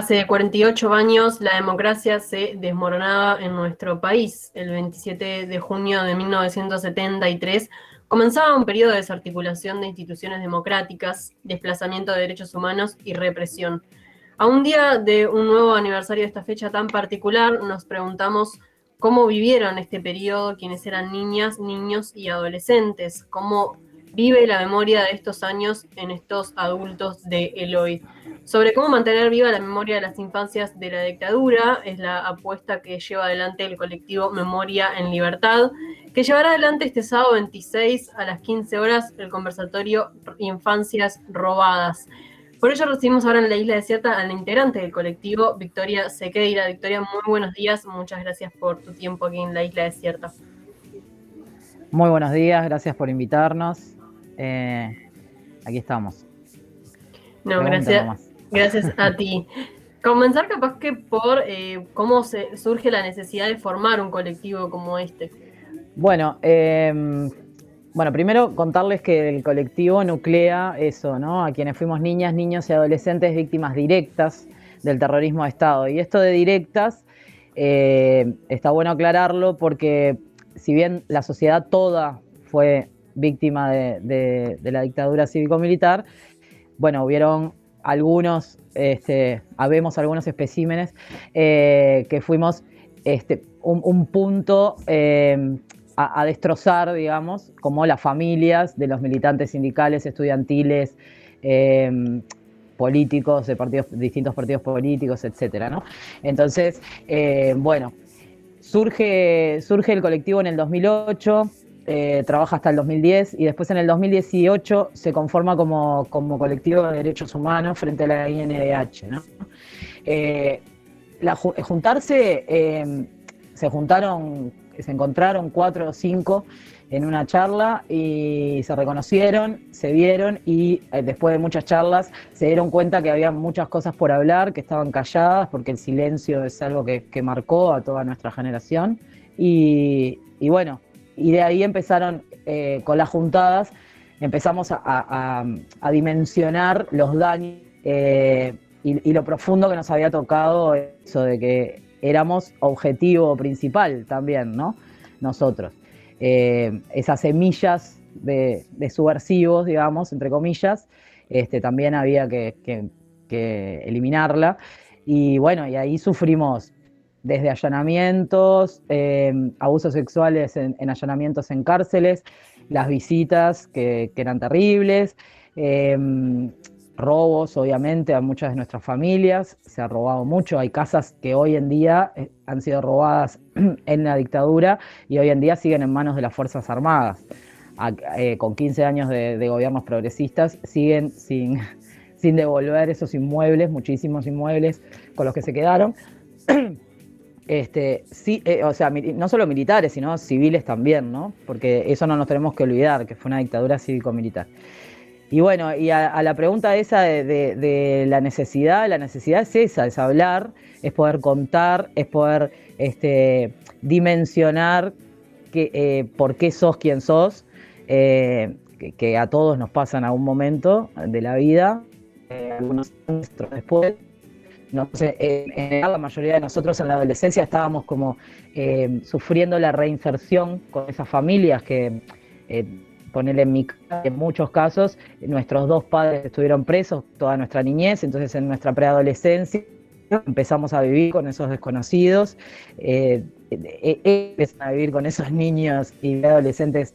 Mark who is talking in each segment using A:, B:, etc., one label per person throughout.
A: Hace 48 años la democracia se desmoronaba en nuestro país. El 27 de junio de 1973 comenzaba un periodo de desarticulación de instituciones democráticas, desplazamiento de derechos humanos y represión. A un día de un nuevo aniversario de esta fecha tan particular, nos preguntamos cómo vivieron este periodo quienes eran niñas, niños y adolescentes, cómo vive la memoria de estos años en estos adultos de Eloy. Sobre cómo mantener viva la memoria de las infancias de la dictadura es la apuesta que lleva adelante el colectivo Memoria en Libertad, que llevará adelante este sábado 26 a las 15 horas el conversatorio Infancias Robadas. Por ello recibimos ahora en la isla desierta a la integrante del colectivo, Victoria Sequeira. Victoria, muy buenos días, muchas gracias por tu tiempo aquí en la isla desierta.
B: Muy buenos días, gracias por invitarnos. Eh, aquí estamos.
A: No, gracias, gracias a ti. Comenzar capaz que por eh, cómo se surge la necesidad de formar un colectivo como este.
B: Bueno, em, bueno, primero contarles que el colectivo nuclea eso, ¿no? A quienes fuimos niñas, niños y adolescentes víctimas directas del terrorismo de Estado. Y esto de directas eh, está bueno aclararlo porque si bien la sociedad toda fue víctima de, la dictadura cívico-militar, bueno, hubieron algunos, este, habemos algunos especímenes eh, que fuimos este, un, punto eh, a, destrozar, digamos, como las familias de los militantes sindicales, estudiantiles, eh, políticos, de partidos, distintos partidos políticos, etcétera, Entonces, bueno, surge, surge el colectivo en el 2008, eh, trabaja hasta el 2010 y después en el 2018 se conforma como, colectivo de derechos humanos frente a la INDH. Eh, juntarse, eh, se juntaron, se encontraron cuatro o cinco en una charla y se reconocieron, se vieron y después de muchas charlas se dieron cuenta que había muchas cosas por hablar, que estaban calladas, porque el silencio es algo que, marcó a toda nuestra generación. y bueno, y de ahí empezaron eh, con las juntadas, empezamos a, dimensionar los daños eh, y, lo profundo que nos había tocado eso de que éramos objetivo principal también, ¿no? Nosotros. Eh, esas semillas de, subversivos, digamos, entre comillas, este, también había que, que eliminarla. Y bueno, y ahí sufrimos desde allanamientos, eh, abusos sexuales en, allanamientos en cárceles, las visitas que, eran terribles, eh, robos obviamente a muchas de nuestras familias, se ha robado mucho, hay casas que hoy en día eh, han sido robadas en la dictadura y hoy en día siguen en manos de las Fuerzas Armadas. con 15 años de, gobiernos progresistas siguen sin devolver esos inmuebles, muchísimos inmuebles con los que se quedaron. Este, sí, eh, o sea, no solo militares, sino civiles también, ¿no? Porque eso no nos tenemos que olvidar, que fue una dictadura cívico-militar. Y bueno, y a, la pregunta esa de, la necesidad, la necesidad es esa, es hablar, es poder contar, es poder este, dimensionar que, eh, por qué sos quien sos, eh, que, a todos nos pasa en algún momento de la vida, algunos años después, no sé, en, la mayoría de nosotros en la adolescencia estábamos como eh, sufriendo la reinserción con esas familias que, eh, ponerle en mi en muchos casos, nuestros dos padres estuvieron presos toda nuestra niñez, entonces en nuestra preadolescencia empezamos a vivir con esos desconocidos, eh, empezamos a vivir con esos niños y adolescentes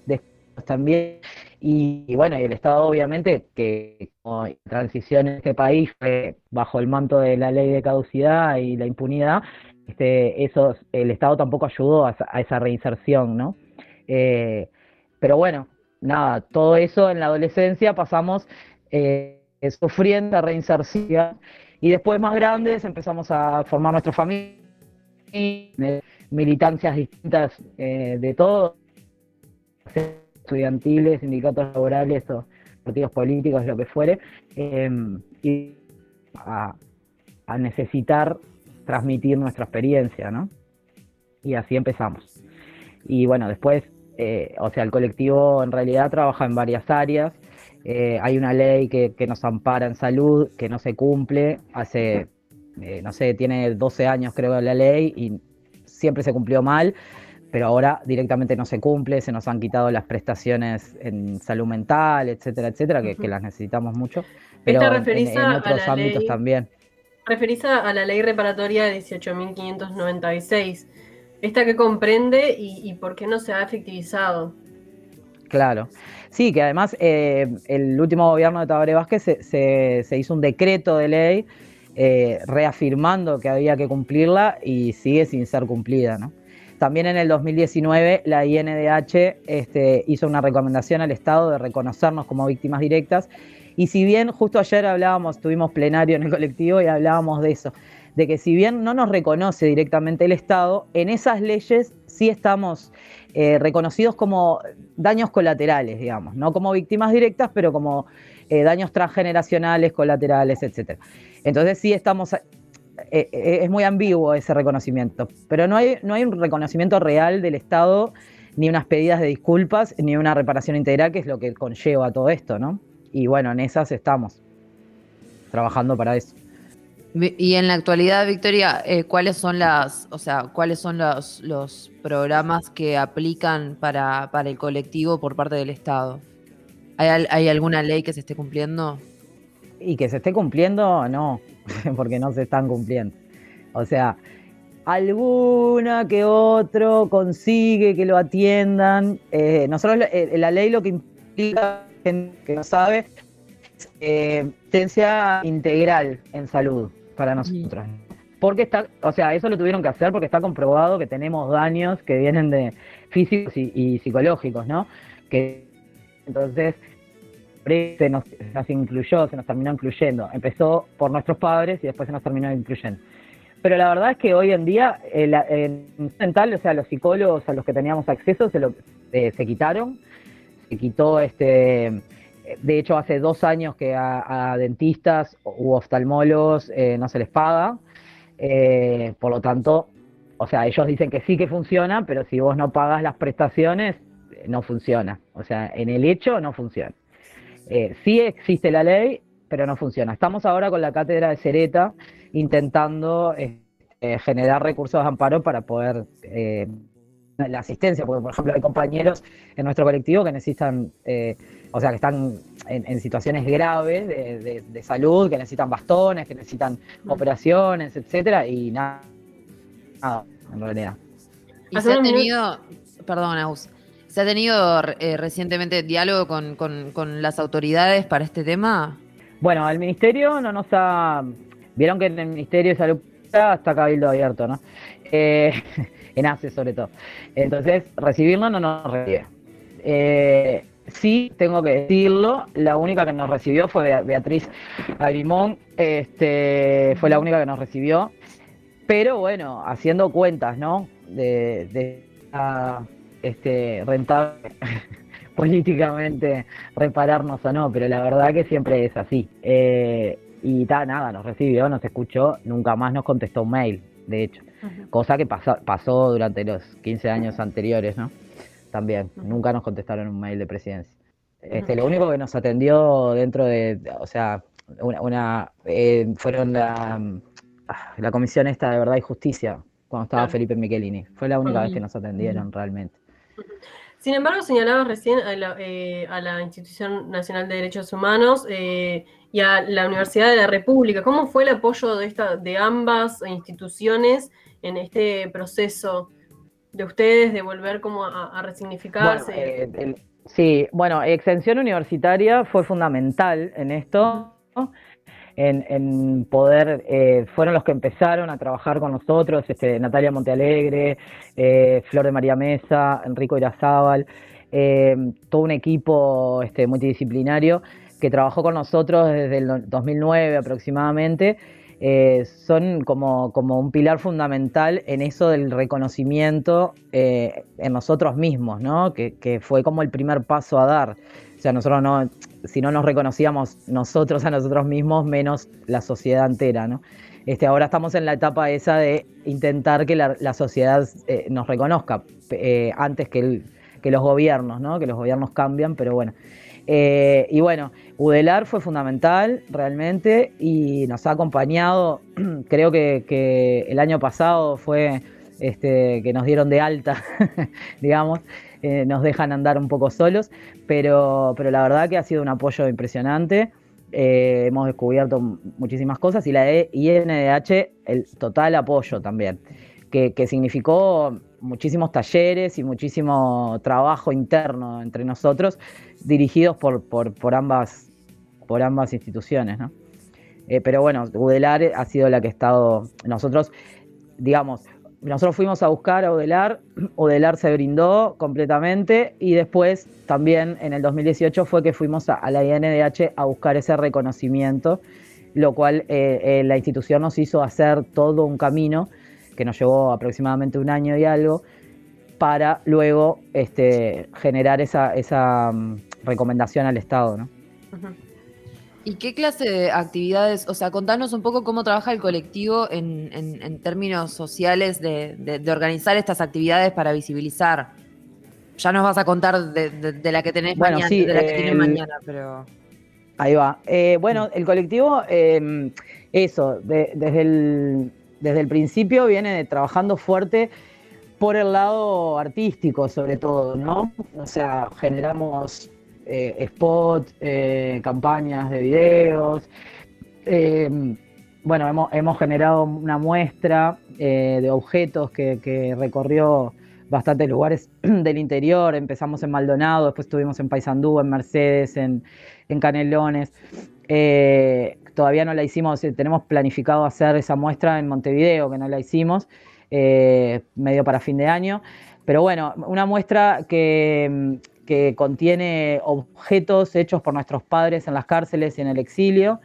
B: también. Y, bueno, y el Estado obviamente que como transición en este país fue bajo el manto de la ley de caducidad y la impunidad, este, eso, el Estado tampoco ayudó a, esa reinserción, ¿no? Eh, pero bueno, nada, todo eso en la adolescencia pasamos eh, sufriendo reinserción y después más grandes empezamos a formar nuestra familia, militancias distintas eh, de todo estudiantiles, sindicatos laborales o partidos políticos, lo que fuere, em, y a, necesitar transmitir nuestra experiencia, ¿no? Y así empezamos. Y bueno, después, eh, o sea, el colectivo en realidad trabaja en varias áreas. Eh, hay una ley que, nos ampara en salud, que no se cumple hace eh, no sé, tiene 12 años creo la ley y siempre se cumplió mal, pero ahora directamente no se cumple, se nos han quitado las prestaciones en salud mental, etcétera, etcétera, que, las necesitamos mucho, pero en, otros ámbitos también.
A: Referís a la ley reparatoria de 18.596, esta que comprende y, por qué no se ha efectivizado.
B: Claro. Sí, que además eh, el último gobierno de Tabaré Vázquez se, hizo un decreto de ley eh, reafirmando que había que cumplirla y sigue sin ser cumplida. ¿no? También en el 2019 la INDH este, hizo una recomendación al Estado de reconocernos como víctimas directas y si bien justo ayer hablábamos, tuvimos plenario en el colectivo y hablábamos de eso, de que si bien no nos reconoce directamente el Estado, en esas leyes sí estamos eh, reconocidos como daños colaterales, digamos, no como víctimas directas, pero como eh, daños transgeneracionales, colaterales, etc. Entonces sí estamos, eh, es muy ambiguo ese reconocimiento, pero no hay, no hay un reconocimiento real del Estado, ni unas pedidas de disculpas, ni una reparación integral, que es lo que conlleva todo esto, ¿no? Y bueno, en esas estamos trabajando para eso.
C: Y en la actualidad, Victoria, eh, ¿cuáles son las, o sea, cuáles son los, los programas que aplican para, para, el colectivo por parte del Estado? ¿Hay, ¿Hay, alguna ley que se esté cumpliendo?
B: Y que se esté cumpliendo, no, porque no se están cumpliendo. O sea, alguna que otro consigue que lo atiendan. Eh, nosotros, eh, la ley lo que implica, que no sabe, es eh, integral en salud para nosotros. Porque está, o sea, eso lo tuvieron que hacer porque está comprobado que tenemos daños que vienen de físicos y, psicológicos, ¿no? Que entonces se nos, incluyó, se nos terminó incluyendo. Empezó por nuestros padres y después se nos terminó incluyendo. Pero la verdad es que hoy en día, en mental, o sea, los psicólogos a los que teníamos acceso se, lo, eh, se quitaron, se quitó este de hecho, hace dos años que a, dentistas u oftalmólogos eh, no se les paga. Eh, por lo tanto, o sea, ellos dicen que sí que funciona, pero si vos no pagas las prestaciones, no funciona. O sea, en el hecho no funciona. Eh, sí existe la ley, pero no funciona. Estamos ahora con la cátedra de Cereta intentando generar recursos de amparo para poder la asistencia, porque por ejemplo hay compañeros en nuestro colectivo que necesitan, eh, o sea, que están en, situaciones graves de, salud, que necesitan bastones, que necesitan operaciones, etcétera, y nada, en realidad.
C: ¿Y se ha tenido, perdón, Aus, ¿se ha tenido eh, recientemente diálogo con, con, las autoridades para este tema?
B: Bueno, el ministerio no nos ha, vieron que en el Ministerio de Salud está cabildo abierto, ¿no? Eh, en ACE sobre todo. Entonces, recibirlo no nos recibe. Eh, sí, tengo que decirlo, la única que nos recibió fue Beatriz Agrimón, este, fue la única que nos recibió, pero bueno, haciendo cuentas, ¿no? De este, rentable políticamente repararnos o no, pero la verdad que siempre es así. Eh, y está, nada, nos recibió, nos escuchó, nunca más nos contestó un mail, de hecho cosa que pasó, pasó durante los 15 años anteriores, ¿no? También, nunca nos contestaron un mail de presidencia. Este, lo único que nos atendió dentro de, o sea, una, eh, fueron la, la comisión esta de verdad y justicia cuando estaba Felipe Michelini. Fue la única vez que nos atendieron realmente.
A: Sin embargo, señalabas recién a la, eh, a la, Institución Nacional de Derechos Humanos eh, y a la Universidad de la República. ¿Cómo fue el apoyo de, esta, de ambas instituciones en este proceso de ustedes de volver como a, resignificarse?
B: Eh, sí, bueno, Extensión Universitaria fue fundamental en esto. En, poder, eh, fueron los que empezaron a trabajar con nosotros, este, Natalia Montealegre, eh, Flor de María Mesa, Enrico Irazábal, todo un equipo este, multidisciplinario que trabajó con nosotros desde el 2009 aproximadamente eh, son como, como, un pilar fundamental en eso del reconocimiento eh, en nosotros mismos, ¿no? Que, fue como el primer paso a dar. O sea, nosotros no, si no nos reconocíamos nosotros a nosotros mismos, menos la sociedad entera, ¿no? Este, ahora estamos en la etapa esa de intentar que la, sociedad eh, nos reconozca antes que, que los gobiernos, ¿no? Que los gobiernos cambian, pero bueno. Eh, y bueno, Udelar fue fundamental realmente y nos ha acompañado, creo que, el año pasado fue este, que nos dieron de alta, digamos, nos dejan andar un poco solos, pero, pero la verdad que ha sido un apoyo impresionante. Eh, hemos descubierto muchísimas cosas y la INDH, el total apoyo también, que, significó muchísimos talleres y muchísimo trabajo interno entre nosotros, dirigidos por, por, ambas, por ambas instituciones. Eh, pero bueno, Udelar ha sido la que ha estado, nosotros, digamos, nosotros fuimos a buscar a Odelar, Odelar se brindó completamente y después también en el 2018 fue que fuimos a, la INDH a buscar ese reconocimiento, lo cual eh, eh, la institución nos hizo hacer todo un camino que nos llevó aproximadamente un año y algo para luego este, generar esa, esa mm, recomendación al Estado. ¿no?
C: ¿Y qué clase de actividades, o sea, contanos un poco cómo trabaja el colectivo en, términos sociales de, organizar estas actividades para visibilizar? Ya nos vas a contar de, la que tenés mañana, de la que mañana, pero...
B: Ahí va. Eh, bueno, el colectivo, em, eso, desde, el, desde el principio viene trabajando fuerte por el lado artístico, sobre todo, ¿no? O sea, generamos eh, spots, eh, campañas de videos. Eh, bueno, hemos, generado una muestra de objetos que, recorrió bastantes lugares del interior. Empezamos en Maldonado, después estuvimos en Paysandú, en Mercedes, en, Canelones. todavía no la hicimos, tenemos planificado hacer esa muestra en Montevideo, que no la hicimos, medio para fin de año. Pero bueno, una muestra que, que contiene objetos hechos por nuestros padres en las cárceles y en el exilio,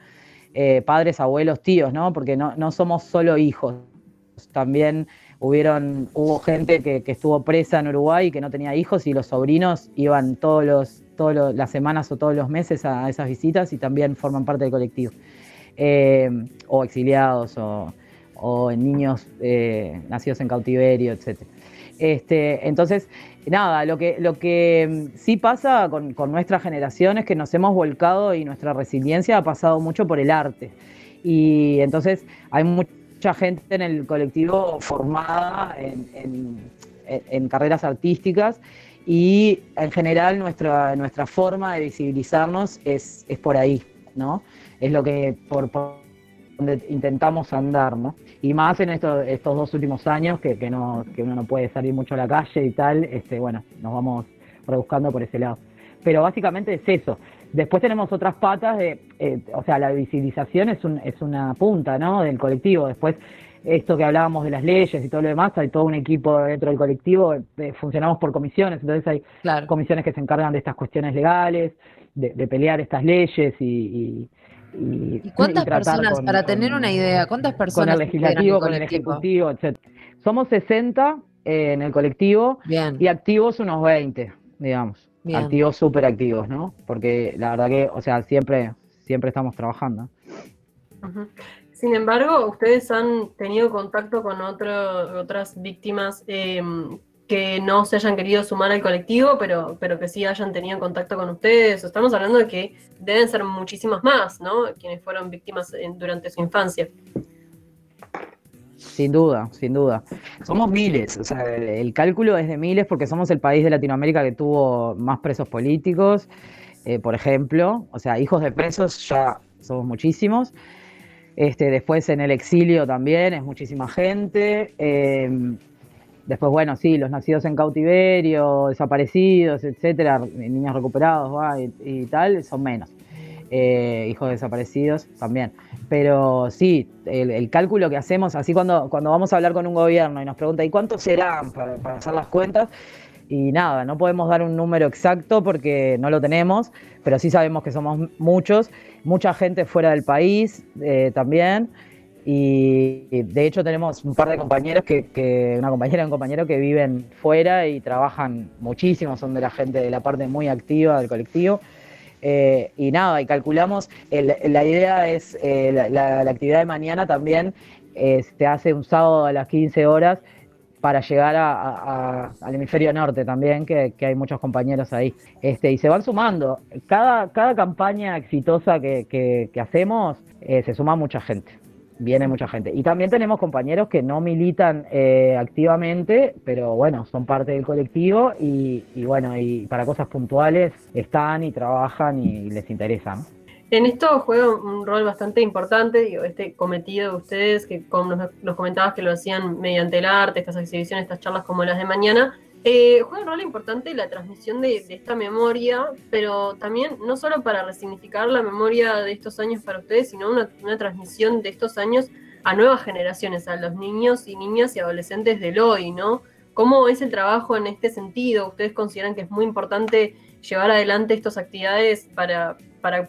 B: eh, padres, abuelos, tíos, ¿no? Porque no, somos solo hijos. También hubieron, hubo gente que, estuvo presa en Uruguay y que no tenía hijos y los sobrinos iban todos los, todas las semanas o todos los meses a esas visitas y también forman parte del colectivo. Eh, o exiliados o, niños eh, nacidos en cautiverio, etc. Este, entonces, nada, lo que, lo que mm, sí pasa con, nuestra generación es que nos hemos volcado y nuestra resiliencia ha pasado mucho por el arte. Y entonces hay mucha gente en el colectivo formada en, carreras artísticas y en general nuestra, nuestra forma de visibilizarnos es, es por ahí, ¿no? Es lo que por donde intentamos andar, ¿no? Y más en estos, estos dos últimos años que, que, no, que uno no puede salir mucho a la calle y tal, este, bueno, nos vamos rebuscando por ese lado. Pero básicamente es eso. Después tenemos otras patas de, eh, o sea, la visibilización es, un, es una punta, ¿no? Del colectivo. Después, esto que hablábamos de las leyes y todo lo demás, hay todo un equipo dentro del colectivo, eh, funcionamos por comisiones, entonces hay comisiones que se encargan de estas cuestiones legales, de, pelear estas leyes y
C: y, cuántas personas, para tener una idea, cuántas personas?
B: Con el legislativo, con el ejecutivo, etc. Somos 60 eh, en el colectivo y activos unos 20, digamos. Activos súper activos, ¿no? Porque la verdad que, o sea, siempre, siempre estamos trabajando.
A: Sin embargo, ustedes han tenido contacto con otras víctimas eh, que no se hayan querido sumar al colectivo, pero, pero que sí hayan tenido contacto con ustedes. Estamos hablando de que deben ser muchísimas más, ¿no? Quienes fueron víctimas durante su infancia.
B: Sin duda, sin duda. Somos miles, o sea, el, cálculo es de miles porque somos el país de Latinoamérica que tuvo más presos políticos, eh, por ejemplo. O sea, hijos de presos ya somos muchísimos. Este, después en el exilio también es muchísima gente. Eh, Después, bueno, sí, los nacidos en cautiverio, desaparecidos, etcétera, niños recuperados y, tal, son menos. Eh, hijos desaparecidos también. Pero sí, el, cálculo que hacemos, así cuando, cuando vamos a hablar con un gobierno y nos pregunta, ¿y cuántos serán para, hacer las cuentas? Y nada, no podemos dar un número exacto porque no lo tenemos, pero sí sabemos que somos muchos, mucha gente fuera del país eh, también. Y de hecho tenemos un par de compañeros que, una compañera y un compañero que viven fuera y trabajan muchísimo, son de la gente de la parte muy activa del colectivo. Eh, y nada, y calculamos, la idea es, eh, la, actividad de mañana también se hace un sábado a las 15 horas, para llegar al hemisferio norte también, que, hay muchos compañeros ahí. Este, y se van sumando. Cada, cada campaña exitosa que, hacemos, eh, se suma mucha gente. Viene mucha gente. Y también tenemos compañeros que no militan eh, activamente, pero bueno, son parte del colectivo y, bueno, y para cosas puntuales están y trabajan y les interesan.
A: En esto juega un rol bastante importante, digo, este cometido de ustedes, que como nos, comentabas que lo hacían mediante el arte, estas exhibiciones, estas charlas como las de mañana, eh, juega un rol importante la transmisión de, esta memoria, pero también no solo para resignificar la memoria de estos años para ustedes, sino una, transmisión de estos años a nuevas generaciones, a los niños y niñas y adolescentes del hoy, ¿no? ¿Cómo es el trabajo en este sentido? ¿Ustedes consideran que es muy importante llevar adelante estas actividades para, para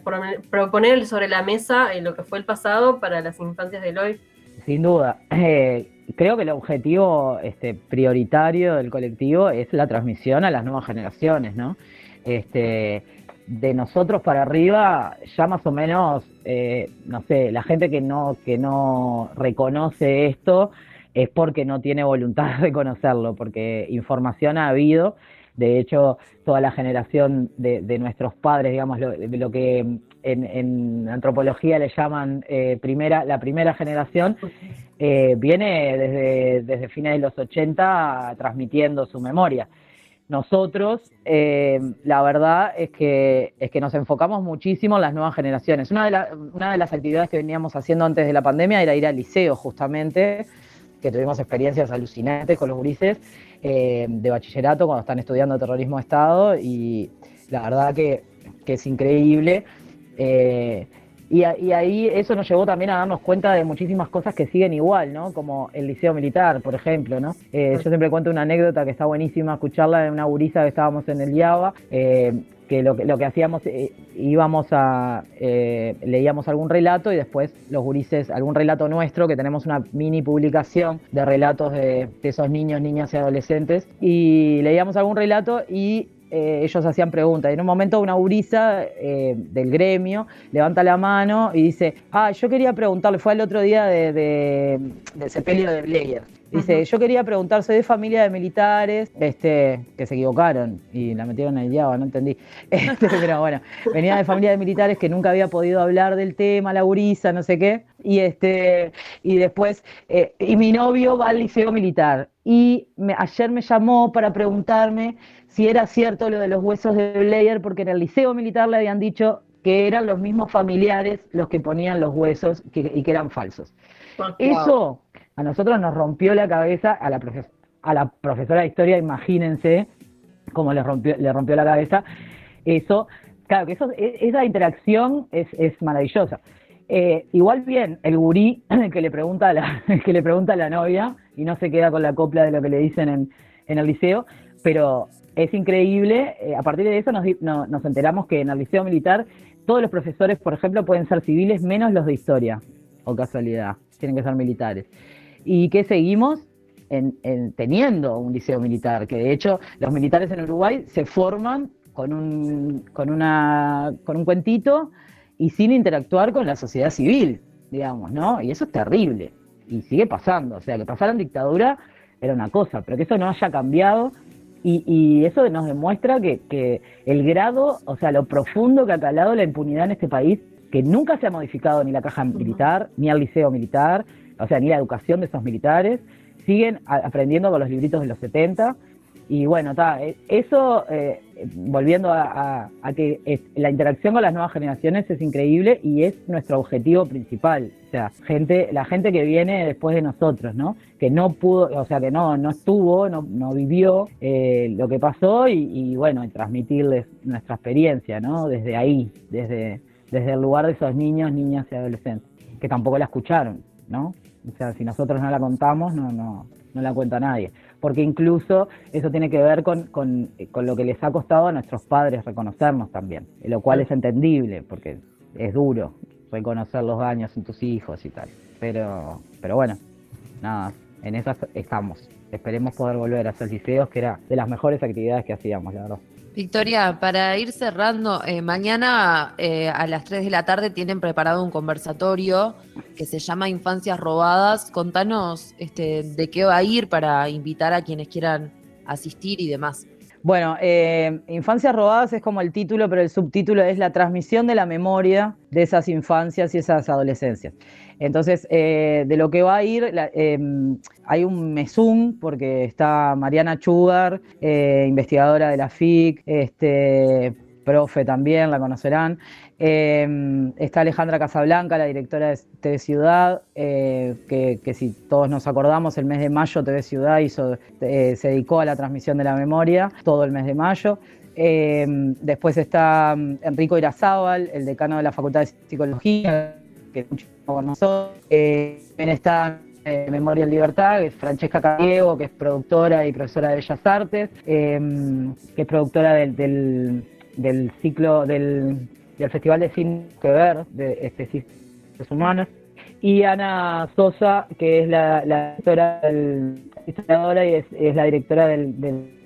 A: proponer sobre la mesa lo que fue el pasado para las infancias del hoy?
B: Sin duda. Eh, creo que el objetivo este, prioritario del colectivo es la transmisión a las nuevas generaciones, ¿no? Este, de nosotros para arriba, ya más o menos, eh, no sé, la gente que no, que no reconoce esto es porque no tiene voluntad de conocerlo, porque información ha habido de hecho, toda la generación de, nuestros padres, digamos, lo que en, antropología le llaman eh, primera, la primera generación, eh, viene desde, desde fines de los 80 transmitiendo su memoria. Nosotros, eh, la verdad es que, es que nos enfocamos muchísimo en las nuevas generaciones. Una de, una de las actividades que veníamos haciendo antes de la pandemia era ir al liceo, justamente, que tuvimos experiencias alucinantes con los gurises de bachillerato cuando están estudiando terrorismo de Estado y la verdad que, es increíble. Eh, y, ahí eso nos llevó también a darnos cuenta de muchísimas cosas que siguen igual, ¿no? Como el liceo militar, por ejemplo, ¿no? Eh, yo siempre cuento una anécdota que está buenísima escucharla de una gurisa que estábamos en el IABA, que lo, que hacíamos, eh, íbamos a, eh, leíamos algún relato y después los gurises, algún relato nuestro, que tenemos una mini publicación de relatos de, esos niños, niñas y adolescentes, y leíamos algún relato y eh, ellos hacían preguntas. Y en un momento una gurisa del gremio levanta la mano y dice, ah, yo quería preguntarle, fue el otro día de, de, del sepelio de Blair. Dice, yo quería preguntar, soy de familia de militares, este, que se equivocaron y la metieron en el diablo, no entendí. Este, pero bueno, venía de familia de militares que nunca había podido hablar del tema, la gurisa, no sé qué. Y este, y después, eh, y mi novio va al liceo militar. Y ayer me llamó para preguntarme si era cierto lo de los huesos de Blair, porque en el liceo militar le habían dicho que eran los mismos familiares los que ponían los huesos y que eran falsos. Eso a nosotros nos rompió la cabeza, a la, a la profesora de historia, imagínense cómo le rompió, le rompió la cabeza. Eso, claro, que eso, e, esa interacción es, es maravillosa. Eh, igual bien, el gurí que le pregunta a la, que le pregunta a la novia y no se queda con la copla de lo que le dicen en, en el liceo, pero es increíble. Eh, a partir de eso nos, nos enteramos que en el liceo militar todos los profesores, por ejemplo, pueden ser civiles menos los de historia, o casualidad, tienen que ser militares y que seguimos en, teniendo un liceo militar, que de hecho los militares en Uruguay se forman con un, con una, con un cuentito y sin interactuar con la sociedad civil, digamos, ¿no? Y eso es terrible. Y sigue pasando. O sea, que pasaran dictadura era una cosa, pero que eso no haya cambiado. Y, y eso nos demuestra que, que, el grado, o sea, lo profundo que ha calado la impunidad en este país, que nunca se ha modificado ni la caja militar, ni el liceo militar, o sea, ni la educación de esos militares, siguen aprendiendo con los libritos de los 70. Y bueno, está, eh, eso, eh, volviendo a, que la interacción con las nuevas generaciones es increíble y es nuestro objetivo principal. O sea, gente, la gente que viene después de nosotros, ¿no? Que no pudo, o sea, que no, no estuvo, no, no vivió eh, lo que pasó y, y, bueno, transmitirles nuestra experiencia, ¿no? Desde ahí, desde, desde el lugar de esos niños, niñas y adolescentes, que tampoco la escucharon, ¿no? O sea, si nosotros no la contamos, no, no, no la cuenta nadie. Porque incluso eso tiene que ver con, con, con, lo que les ha costado a nuestros padres reconocernos también, lo cual es entendible, porque es duro reconocer los daños en tus hijos y tal. Pero, pero bueno, nada, en esas estamos. Esperemos poder volver a hacer liceos, que era de las mejores actividades que hacíamos, la verdad.
C: Victoria, para ir cerrando, eh, mañana eh, a las 3 de la tarde tienen preparado un conversatorio que se llama Infancias Robadas. Contanos este, de qué va a ir para invitar a quienes quieran asistir y demás.
B: Bueno, eh, Infancias Robadas es como el título, pero el subtítulo es la transmisión de la memoria de esas infancias y esas adolescencias. Entonces, eh, de lo que va a ir, em, hay un mesum, porque está Mariana Chugar, eh, investigadora de la FIC, este, profe también, la conocerán. Em, está Alejandra Casablanca, la directora de TV Ciudad, eh, que, si todos nos acordamos, el mes de mayo TV Ciudad hizo, se dedicó a la transmisión de la memoria, todo el mes de mayo. Em, después está Enrico Irazábal, el decano de la Facultad de Psicología, que mucho con nosotros. Eh, también está eh, Memoria en Libertad, que es Francesca Cariego, que es productora y profesora de Bellas Artes, em, que es productora del, ciclo del, Festival de Cine que ver, de este, humanos. Y Ana Sosa, que es la, directora del, historiadora y es, la directora del,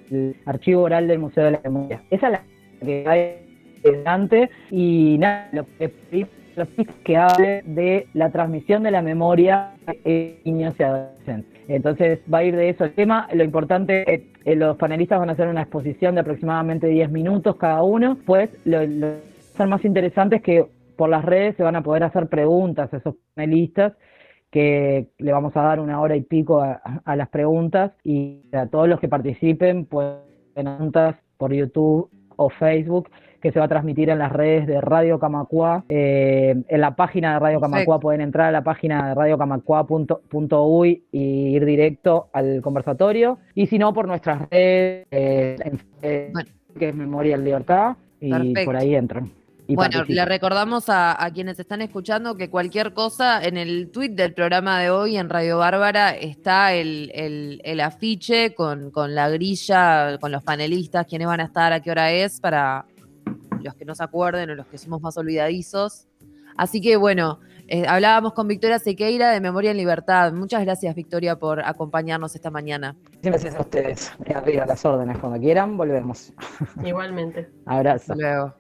B: Archivo Oral del Museo de la Memoria. Esa es la que hay delante y nada, lo que que hable de la transmisión de la memoria de niños y adolescentes. Entonces va a ir de eso el tema. Lo importante, es eh, los panelistas van a hacer una exposición de aproximadamente 10 minutos cada uno. Pues lo, lo más interesante es que por las redes se van a poder hacer preguntas a esos panelistas que le vamos a dar una hora y pico a, a las preguntas y a todos los que participen pueden preguntas por YouTube o Facebook que se va a transmitir en las redes de Radio Camacua. Eh, en la página de Radio Camacua pueden entrar a la página de radiocamacua.uy y ir directo al conversatorio. Y si no, por nuestras redes, eh, que es Memoria en Libertad, y por ahí entran.
C: bueno, le recordamos a, quienes están escuchando que cualquier cosa en el tweet del programa de hoy en Radio Bárbara está el, el afiche con, con, la grilla, con los panelistas, quiénes van a estar, a qué hora es, para, los que no se acuerden o los que somos más olvidadizos. Así que bueno, eh, hablábamos con Victoria Sequeira de Memoria en Libertad. Muchas gracias, Victoria, por acompañarnos esta mañana.
B: Gracias a ustedes. Arriba las órdenes, cuando quieran, volvemos.
A: Igualmente.
B: Abrazo.
C: Hasta luego.